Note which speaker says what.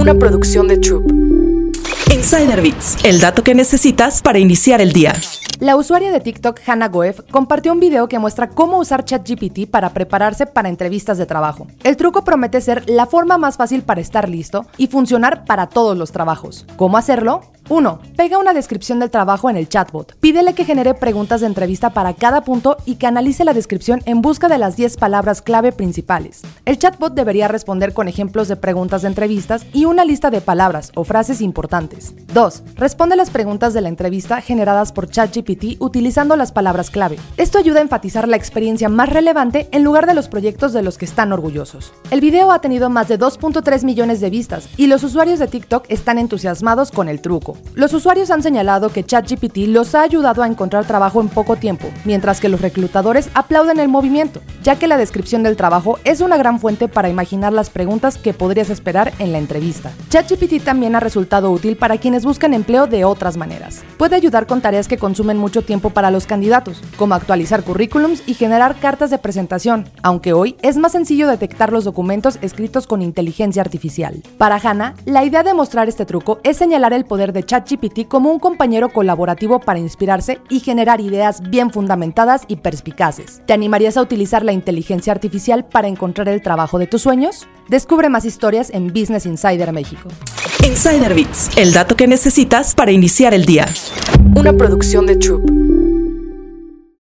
Speaker 1: Una producción de Troop.
Speaker 2: Insider Bits, el dato que necesitas para iniciar el día.
Speaker 3: La usuaria de TikTok Hannah Goef compartió un video que muestra cómo usar ChatGPT para prepararse para entrevistas de trabajo. El truco promete ser la forma más fácil para estar listo y funcionar para todos los trabajos. ¿Cómo hacerlo? 1. Pega una descripción del trabajo en el chatbot. Pídele que genere preguntas de entrevista para cada punto y que analice la descripción en busca de las 10 palabras clave principales. El chatbot debería responder con ejemplos de preguntas de entrevistas y una lista de palabras o frases importantes. 2. Responde las preguntas de la entrevista generadas por ChatGPT utilizando las palabras clave. Esto ayuda a enfatizar la experiencia más relevante en lugar de los proyectos de los que están orgullosos. El video ha tenido más de 2.3 millones de vistas y los usuarios de TikTok están entusiasmados con el truco. Los usuarios han señalado que ChatGPT los ha ayudado a encontrar trabajo en poco tiempo, mientras que los reclutadores aplauden el movimiento, ya que la descripción del trabajo es una gran fuente para imaginar las preguntas que podrías esperar en la entrevista. ChatGPT también ha resultado útil para quienes buscan empleo de otras maneras. Puede ayudar con tareas que consumen mucho tiempo para los candidatos, como actualizar currículums y generar cartas de presentación, aunque hoy es más sencillo detectar los documentos escritos con inteligencia artificial. Para Hannah, la idea de mostrar este truco es señalar el poder de ChatGPT como un compañero colaborativo para inspirarse y generar ideas bien fundamentadas y perspicaces. ¿Te animarías a utilizar la inteligencia artificial para encontrar el trabajo de tus sueños? Descubre más historias en Business Insider México.
Speaker 2: Insider Bits, el dato que necesitas para iniciar el día.
Speaker 1: Una producción de Troop.